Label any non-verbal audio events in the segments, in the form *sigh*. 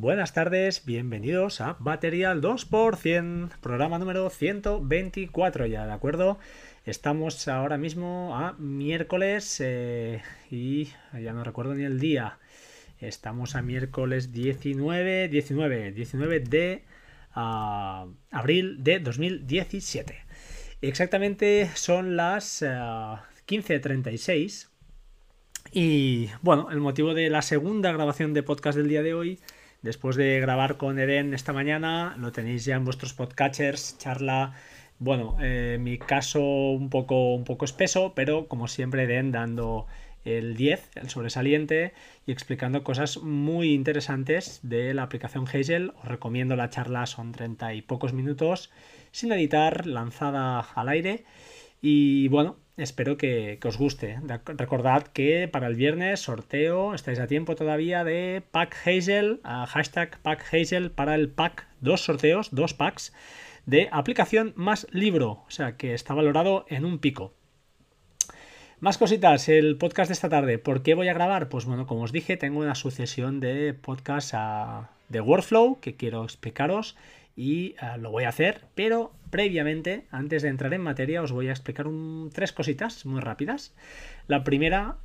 buenas tardes, bienvenidos a Batería al 2%, programa número 124 ya, ¿de acuerdo? Estamos ahora mismo a miércoles eh, y ya no recuerdo ni el día. Estamos a miércoles 19, 19, 19 de ah, abril de 2017. Exactamente son las 15.36 ah, y bueno, el motivo de la segunda grabación de podcast del día de hoy, después de grabar con Eden esta mañana, lo tenéis ya en vuestros podcatchers, charla, bueno, eh, mi caso un poco, un poco espeso, pero como siempre Eden dando el 10, el sobresaliente, y explicando cosas muy interesantes de la aplicación Hazel. Os recomiendo la charla, son 30 y pocos minutos, sin editar, lanzada al aire. Y bueno, espero que, os guste. Recordad que para el viernes sorteo, estáis a tiempo todavía de Pack Hazel, hashtag Pack Hazel para el pack, dos sorteos, dos packs de aplicación más libro, o sea que está valorado en un pico. Más cositas, el podcast de esta tarde. ¿Por qué voy a grabar? Pues bueno, como os dije, tengo una sucesión de podcasts de workflow que quiero explicaros y eh, lo voy a hacer, pero previamente, antes de entrar en materia, os voy a explicar tres cositas muy rápidas. La primera,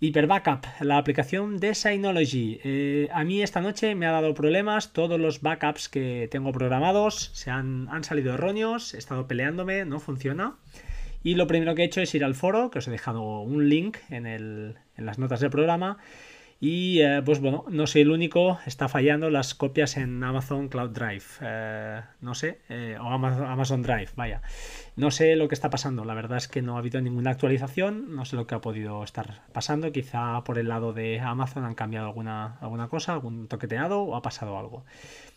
Hyper Backup, la aplicación de Synology. Eh, a mí esta noche me ha dado problemas, todos los backups que tengo programados se han, han salido erróneos, he estado peleándome, no funciona. Y lo primero que he hecho es ir al foro, que os he dejado un link en, el, en las notas del programa, y eh, pues bueno, no soy el único, está fallando las copias en Amazon Cloud Drive. Eh, no sé, eh, o Amazon Drive, vaya. No sé lo que está pasando, la verdad es que no ha habido ninguna actualización, no sé lo que ha podido estar pasando. Quizá por el lado de Amazon han cambiado alguna, alguna cosa, algún toqueteado o ha pasado algo.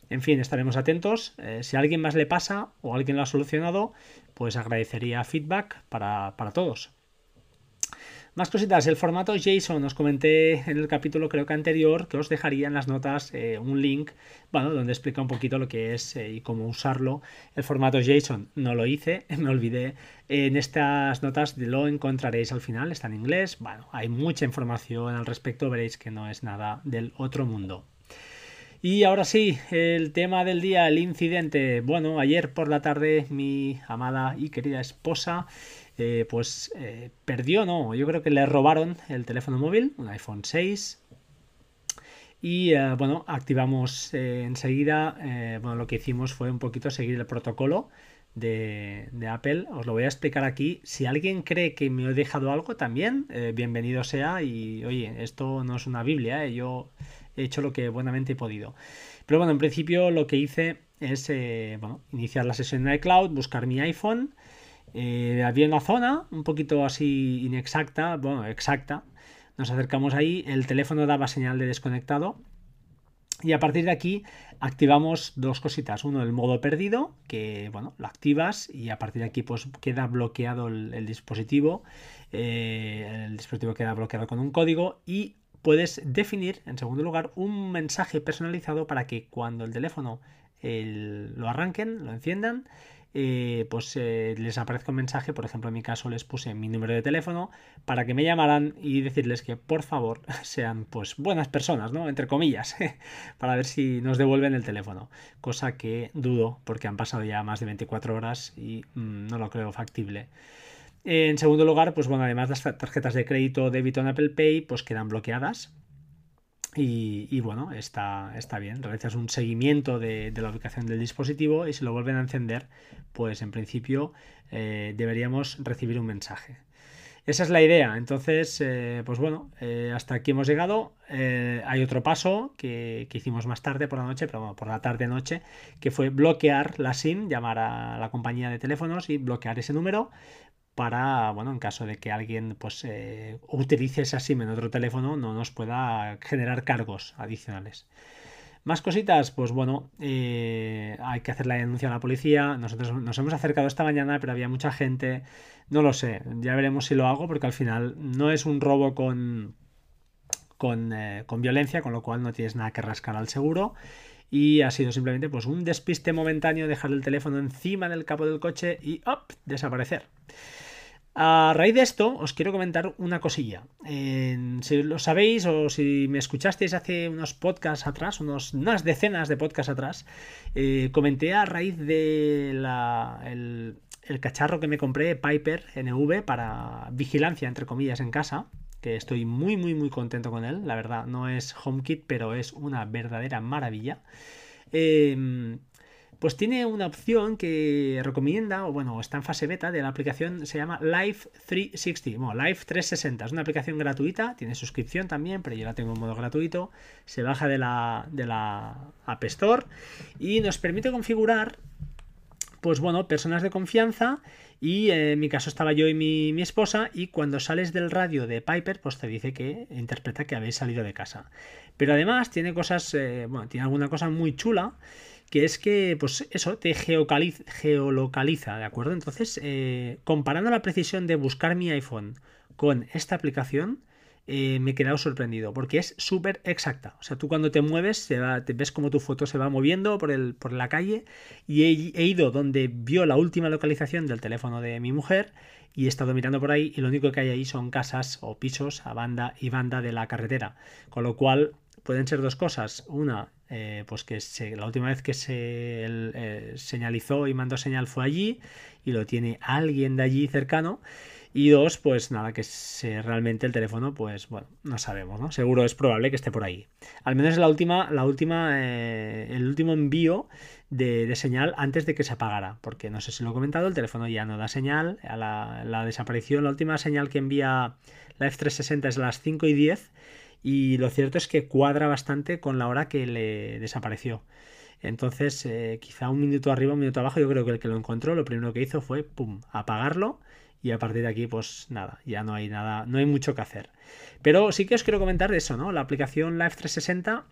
En fin, estaremos atentos. si a alguien más le pasa o alguien lo ha solucionado, pues agradecería feedback para, para todos. Más cositas, el formato JSON, os comenté en el capítulo creo que anterior que os dejaría en las notas eh, un link, bueno, donde explica un poquito lo que es eh, y cómo usarlo. El formato JSON no lo hice, *laughs* me olvidé. En estas notas lo encontraréis al final, está en inglés. Bueno, hay mucha información al respecto, veréis que no es nada del otro mundo. Y ahora sí, el tema del día, el incidente. Bueno, ayer por la tarde mi amada y querida esposa eh, pues eh, perdió, no, yo creo que le robaron el teléfono móvil, un iPhone 6. Y eh, bueno, activamos enseguida, bueno, lo que hicimos fue un poquito seguir el protocolo de, Apple. Os lo voy a explicar aquí. Si alguien cree que me he dejado algo también, bienvenido sea. Y oye, esto no es una Biblia, yo he hecho lo que buenamente he podido. Pero bueno, en principio lo que hice es bueno, iniciar la sesión en iCloud, buscar mi iPhone eh, había una zona un poquito así inexacta, bueno, exacta. Nos acercamos ahí, el teléfono daba señal de desconectado. Y a partir de aquí activamos dos cositas. Uno, el modo perdido, que bueno, lo activas y a partir de aquí pues queda bloqueado el, dispositivo. Eh, el dispositivo queda bloqueado con un código y puedes definir, en segundo lugar, un mensaje personalizado para que cuando el teléfono lo arranquen, lo enciendan, eh, pues eh, les aparezca un mensaje, por ejemplo en mi caso les puse mi número de teléfono para que me llamaran y decirles que por favor *laughs* sean pues buenas personas, ¿no? Entre comillas, *laughs* para ver si nos devuelven el teléfono, cosa que dudo porque han pasado ya más de 24 horas y mm, no lo creo factible. En segundo lugar, pues bueno, además las tarjetas de crédito débito en Apple Pay pues quedan bloqueadas y, bueno, está, está bien. Realizas un seguimiento de, la ubicación del dispositivo y si lo vuelven a encender, pues en principio eh, deberíamos recibir un mensaje. Esa es la idea. Entonces, eh, pues bueno, eh, hasta aquí hemos llegado. hay otro paso que, que, hicimos más tarde por la noche, pero bueno, por la tarde-noche, que fue bloquear la SIM, llamar a la compañía de teléfonos y bloquear ese número para, bueno, en caso de que alguien pues eh, utilice esa SIM en otro teléfono, no nos pueda generar cargos adicionales. Más cositas, pues bueno, eh, hay que hacer la denuncia a la policía. Nosotros nos hemos acercado esta mañana, pero había mucha gente. No lo sé, ya veremos si lo hago, porque al final no es un robo con, con, eh, con violencia, con lo cual no tienes nada que rascar al seguro y ha sido simplemente pues un despiste momentáneo dejar el teléfono encima del capó del coche y ¡op! desaparecer. A raíz de esto, os quiero comentar una cosilla. si lo sabéis o si me escuchasteis hace unos podcasts atrás, unos, unas decenas de podcasts atrás, eh, comenté a raíz de el, el, cacharro que me compré, Piper NV, para vigilancia, entre comillas, en casa, que estoy muy, muy, muy contento con él. La verdad, no es HomeKit, pero es una verdadera maravilla. Eh, pues tiene una opción que recomienda, o bueno, está en fase beta de la aplicación, se llama Live 360, bueno, Live 360, es una aplicación gratuita, tiene suscripción también, pero yo la tengo en modo gratuito, se baja de la, de la App Store y nos permite configurar, pues bueno, personas de confianza. Y eh, en mi caso estaba yo y mi, esposa y cuando sales del radio de Piper, pues te dice que interpreta que habéis salido de casa. Pero además tiene cosas, eh, bueno, tiene alguna cosa muy chula que es que, pues eso, te geolocaliza, ¿de acuerdo? Entonces, eh, comparando la precisión de buscar mi iPhone con esta aplicación, eh, me he quedado sorprendido, porque es súper exacta. O sea, tú cuando te mueves, te ves como tu foto se va moviendo por, el, por la calle, y he, ido donde vio la última localización del teléfono de mi mujer, y he estado mirando por ahí, y lo único que hay ahí son casas o pisos a banda y banda de la carretera. Con lo cual, pueden ser dos cosas. Una, eh, pues que la última vez que se eh, señalizó y mandó señal fue allí y lo tiene alguien de allí cercano. Y dos, pues nada, que realmente el teléfono, pues bueno, no sabemos, ¿no? Seguro es probable que esté por ahí. Al menos la última, la última, eh, el último envío de, señal antes de que se apagara. Porque no sé si lo he comentado, el teléfono ya no da señal. A la, la desaparición, la última señal que envía la F360 es a las 5 y 10 y lo cierto es que cuadra bastante con la hora que le desapareció. Entonces, eh, quizá un minuto arriba, un minuto abajo, yo creo que el que lo encontró, lo primero que hizo fue, pum, apagarlo y a partir de aquí, pues nada, ya no hay nada, no hay mucho que hacer. Pero sí que os quiero comentar eso, ¿no? La aplicación Live 360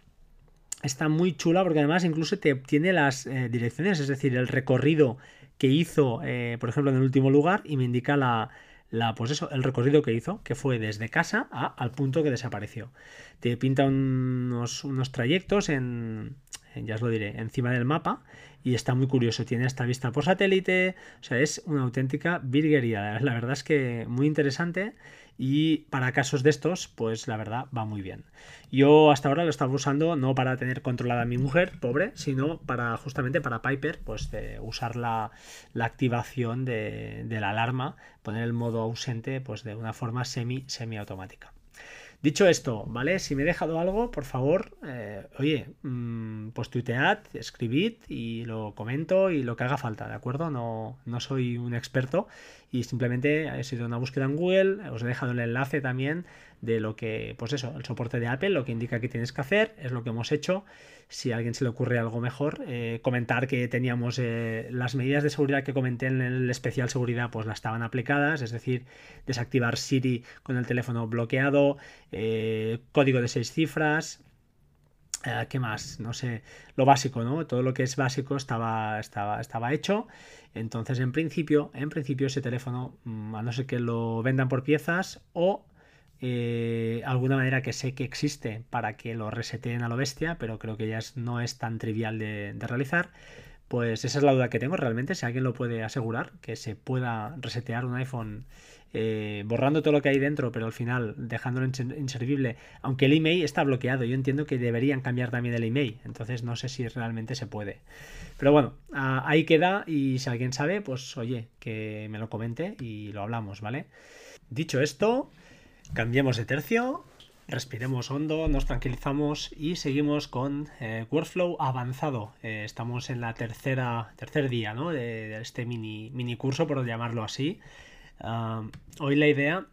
está muy chula porque además incluso te tiene las eh, direcciones, es decir, el recorrido que hizo, eh, por ejemplo, en el último lugar y me indica la, la, pues eso, el recorrido que hizo, que fue desde casa a, al punto que desapareció. Te pinta unos, unos trayectos en, ya os lo diré, encima del mapa y está muy curioso. Tiene esta vista por satélite, o sea, es una auténtica virguería. La verdad es que muy interesante y para casos de estos, pues la verdad va muy bien. Yo hasta ahora lo estaba usando no para tener controlada a mi mujer, pobre, sino para justamente para Piper, pues de usar la, activación de, la alarma, poner el modo ausente, pues de una forma semi semiautomática. Dicho esto, ¿vale? Si me he dejado algo, por favor, eh, oye, mm, pues tuitead, escribid y lo comento y lo que haga falta, ¿de acuerdo? No, no soy un experto y simplemente he sido una búsqueda en Google, os he dejado el enlace también de lo que, pues eso, el soporte de Apple, lo que indica que tienes que hacer, es lo que hemos hecho. Si a alguien se le ocurre algo mejor, eh, comentar que teníamos eh, las medidas de seguridad que comenté en el especial seguridad, pues las estaban aplicadas, es decir, desactivar Siri con el teléfono bloqueado, eh, código de seis cifras, ¿Qué más? No sé, lo básico, ¿no? Todo lo que es básico estaba, estaba, estaba hecho. Entonces, en principio, en principio ese teléfono, mm, a no ser que lo vendan por piezas o eh, alguna manera que sé que existe para que lo reseteen a lo bestia, pero creo que ya no es tan trivial de, realizar. Pues esa es la duda que tengo realmente, si alguien lo puede asegurar, que se pueda resetear un iPhone eh, borrando todo lo que hay dentro, pero al final dejándolo inservible, aunque el email está bloqueado, yo entiendo que deberían cambiar también el email, entonces no sé si realmente se puede. Pero bueno, ahí queda y si alguien sabe, pues oye, que me lo comente y lo hablamos, ¿vale? Dicho esto, Cambiemos de tercio, respiremos hondo, nos tranquilizamos y seguimos con eh, Workflow avanzado. Eh, estamos en la tercera, tercer día ¿no? de, este mini, mini curso, por llamarlo así. Hoy la idea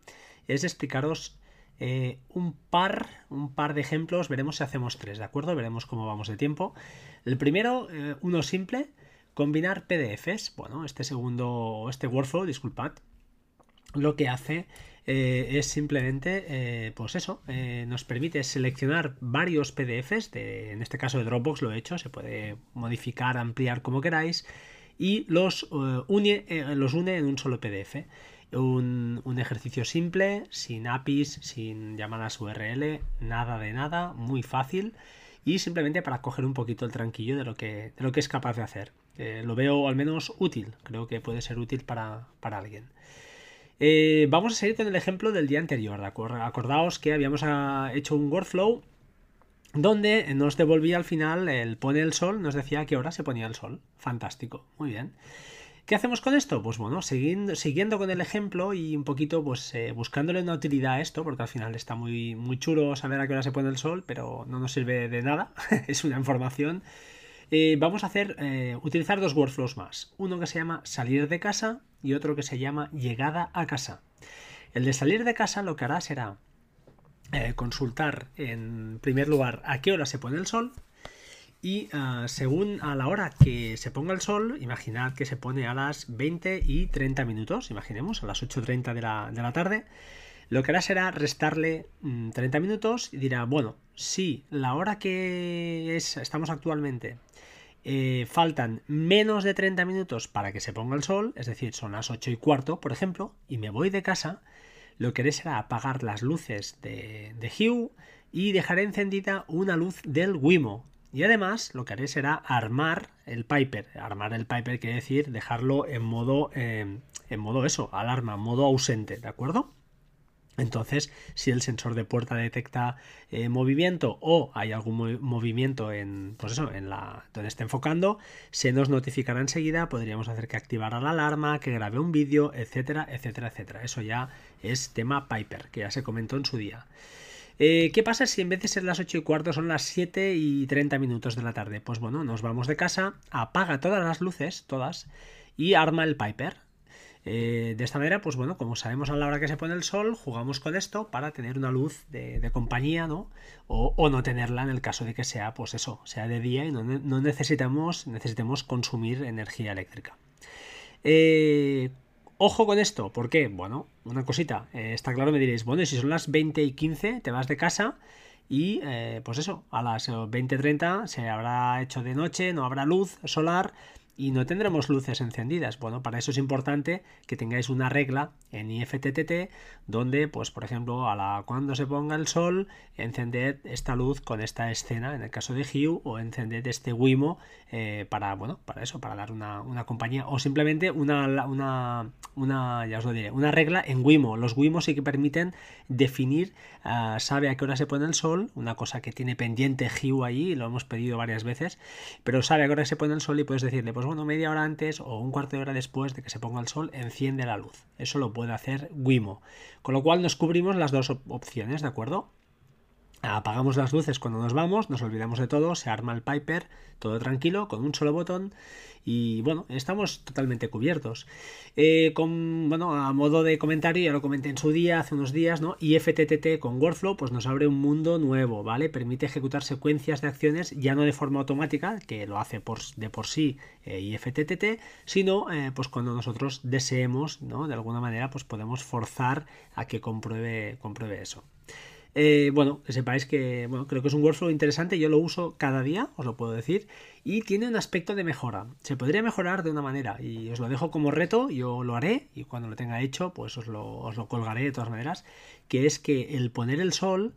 es explicaros eh, un, par, un par de ejemplos, veremos si hacemos tres, ¿de acuerdo? Veremos cómo vamos de tiempo. El primero, uno simple, combinar PDFs. Bueno, este segundo, este workflow, disculpad, lo que hace eh, es simplemente, eh, pues eso, eh, nos permite seleccionar varios PDFs, de, en este caso de Dropbox lo he hecho, se puede modificar, ampliar como queráis, y los, une, los une en un solo PDF. Un, ejercicio simple, sin APIs, sin llamadas URL, nada de nada, muy fácil y simplemente para coger un poquito el tranquillo de lo que, de lo que es capaz de hacer. lo veo al menos útil, creo que puede ser útil para, para alguien. Eh, vamos a seguir con el ejemplo del día anterior. Acordaos que habíamos ah, hecho un workflow donde nos devolvía al final el pone el sol, nos decía a qué hora se ponía el sol. Fantástico, muy bien. ¿Qué hacemos con esto? Pues bueno, siguiendo, con el ejemplo y un poquito pues eh, buscándole una utilidad a esto, porque al final está muy, muy chulo saber a qué hora se pone el sol, pero no nos sirve de nada, *laughs* es una información. Eh, vamos a hacer, eh, utilizar dos workflows más. Uno que se llama salir de casa y otro que se llama llegada a casa. El de salir de casa lo que hará será consultar en primer lugar a qué hora se pone el sol y ah, según a la hora que se ponga el sol, imaginad que se pone a las 20 y 30 minutos, imaginemos, a las 8.30 de la, de la tarde, lo que hará será restarle 30 mm, minutos y dirá, bueno, si la hora que es, estamos actualmente eh, faltan menos de 30 minutos para que se ponga el sol, es decir, son las 8 y cuarto, por ejemplo, y me voy de casa, lo que haré será apagar las luces de, de Hue y dejaré encendida una luz del Wimo, y además lo que haré será armar el Piper. Armar el Piper quiere decir dejarlo en modo, eh, en modo eso, alarma, modo ausente, ¿de acuerdo? Entonces, si el sensor de puerta detecta eh, movimiento o hay algún movimiento en, pues eso, en la donde esté enfocando, se nos notificará enseguida. Podríamos hacer que activara la alarma, que grabe un vídeo, etcétera, etcétera, etcétera. Eso ya es tema Piper, que ya se comentó en su día. Eh, ¿Qué pasa si en vez de ser las 8 y cuarto son las 7 y 30 minutos de la tarde? Pues bueno, nos vamos de casa, apaga todas las luces, todas, y arma el Piper. Eh, de esta manera, pues bueno, como sabemos a la hora que se pone el sol, jugamos con esto para tener una luz de, compañía, ¿no? O, no tenerla en el caso de que sea, pues eso, sea de día y no, necesitamos, necesitemos consumir energía eléctrica. Eh, Ojo con esto, ¿por qué? Bueno, una cosita, eh, está claro, me diréis, bueno, si son las 20 y 15, te vas de casa y pues eso, a las 20.30 se habrá hecho de noche, no habrá luz solar y no tendremos luces encendidas. Bueno, para eso es importante que tengáis una regla en IFTTT donde, pues por ejemplo, a la cuando se ponga el sol, encended esta luz con esta escena, en el caso de Hue, o encended este Wimo eh, para, bueno, para eso, para dar una, compañía, o simplemente una, una, una, ya os lo diré, una regla en Wimo. Los Wimo sí que permiten definir, ah, sabe a qué hora se pone el sol, una cosa que tiene pendiente Hue ahí, lo hemos pedido varias veces, pero sabe a qué hora se pone el sol y puedes decirle, pues bueno, media hora antes o un cuarto de hora después de que se ponga el sol, enciende la luz. Eso lo puede hacer Wimo. Con lo cual nos cubrimos las dos opciones, ¿de acuerdo? Apagamos las luces cuando nos vamos, nos olvidamos de todo, se arma el Piper, todo tranquilo, con un solo botón y bueno, estamos totalmente cubiertos. Eh, con, bueno, a modo de comentario, ya lo comenté en su día, hace unos días, ¿no? Y con Workflow, pues nos abre un mundo nuevo, ¿vale? Permite ejecutar secuencias de acciones ya no de forma automática, que lo hace de por sí eh, IFTTT, sino eh, pues cuando nosotros deseemos, ¿no? De alguna manera, pues podemos forzar a que compruebe, compruebe eso. Eh, bueno, que sepáis que bueno, creo que es un workflow interesante, yo lo uso cada día, os lo puedo decir, y tiene un aspecto de mejora. Se podría mejorar de una manera y os lo dejo como reto, yo lo haré y cuando lo tenga hecho, pues os lo, os lo colgaré de todas maneras, que es que el poner el sol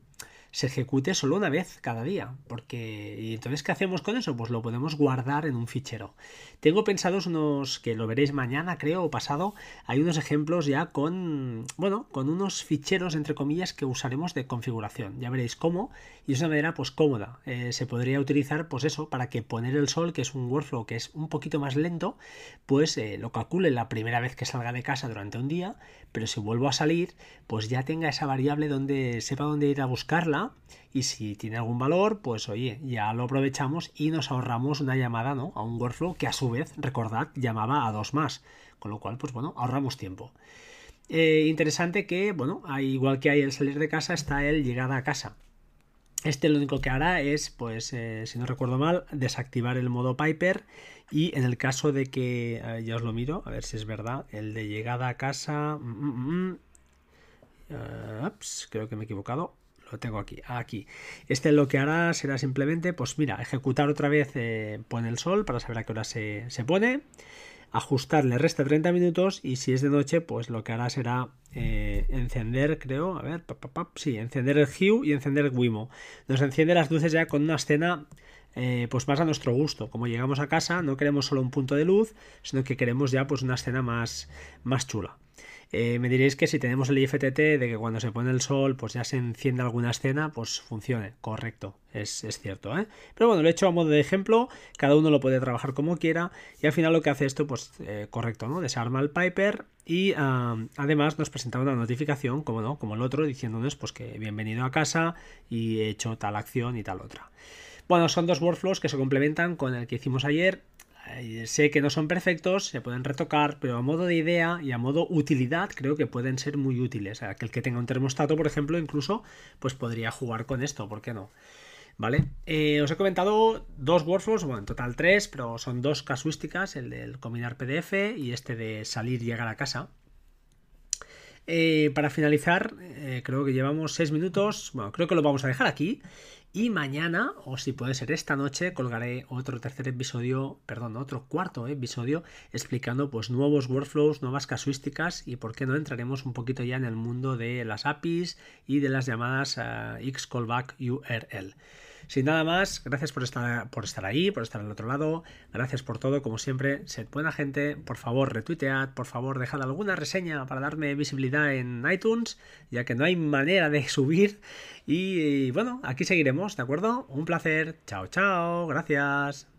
se ejecute solo una vez cada día. Porque, ¿y entonces qué hacemos con eso? Pues lo podemos guardar en un fichero. Tengo pensados unos, que lo veréis mañana, creo, o pasado, hay unos ejemplos ya con, bueno, con unos ficheros, entre comillas, que usaremos de configuración. Ya veréis cómo, y es una manera, pues, cómoda. Eh, se podría utilizar, pues eso, para que poner el sol, que es un workflow que es un poquito más lento, pues eh, lo calcule la primera vez que salga de casa durante un día, pero si vuelvo a salir, pues ya tenga esa variable donde sepa dónde ir a buscarla y si tiene algún valor, pues oye, ya lo aprovechamos y nos ahorramos una llamada ¿no? a un workflow que a su vez, recordad, llamaba a dos más, con lo cual, pues bueno, ahorramos tiempo. Eh, interesante que, bueno, igual que hay el salir de casa, está el llegada a casa. Este lo único que hará es, pues, eh, si no recuerdo mal, desactivar el modo Piper y en el caso de que, eh, ya os lo miro, a ver si es verdad, el de llegada a casa... Mm, mm, mm, creo que me he equivocado lo tengo aquí, aquí. Este lo que hará será simplemente, pues mira, ejecutar otra vez eh, pone el sol para saber a qué hora se, pone, ajustar le resta 30 minutos y si es de noche, pues lo que hará será eh, encender, creo, a ver, sí, encender el Hue y encender el Wimo. Nos enciende las luces ya con una escena eh, pues más a nuestro gusto. Como llegamos a casa, no queremos solo un punto de luz, sino que queremos ya pues una escena más, más chula. Eh, me diréis que si tenemos el IFTT de que cuando se pone el sol pues ya se enciende alguna escena, pues funcione, correcto, es, cierto. ¿eh? Pero bueno, lo he hecho a modo de ejemplo, cada uno lo puede trabajar como quiera y al final lo que hace esto, pues eh, correcto, ¿no? Desarma el Piper y además nos presenta una notificación, como no, como el otro, diciéndonos pues que bienvenido a casa y he hecho tal acción y tal otra. Bueno, son dos workflows que se complementan con el que hicimos ayer sé que no son perfectos, se pueden retocar, pero a modo de idea y a modo utilidad creo que pueden ser muy útiles. Aquel que tenga un termostato, por ejemplo, incluso, pues podría jugar con esto, ¿por qué no? ¿Vale? Eh, os he comentado dos workflows, bueno, en total tres, pero son dos casuísticas, el del combinar PDF y este de salir y llegar a casa. Eh, para finalizar, eh, creo que llevamos seis minutos, bueno, creo que lo vamos a dejar aquí y mañana, o si puede ser esta noche, colgaré otro tercer episodio, perdón, otro cuarto episodio explicando pues nuevos workflows, nuevas casuísticas y por qué no entraremos un poquito ya en el mundo de las APIs y de las llamadas uh, Xcallback URL. Sin nada más, gracias por estar, por estar ahí, por estar al otro lado. Gracias por todo, como siempre. Sed buena gente. Por favor, retuitead. Por favor, dejad alguna reseña para darme visibilidad en iTunes, ya que no hay manera de *laughs* subir. Y bueno, aquí seguiremos, ¿de acuerdo? Un placer. Chao, chao. Gracias.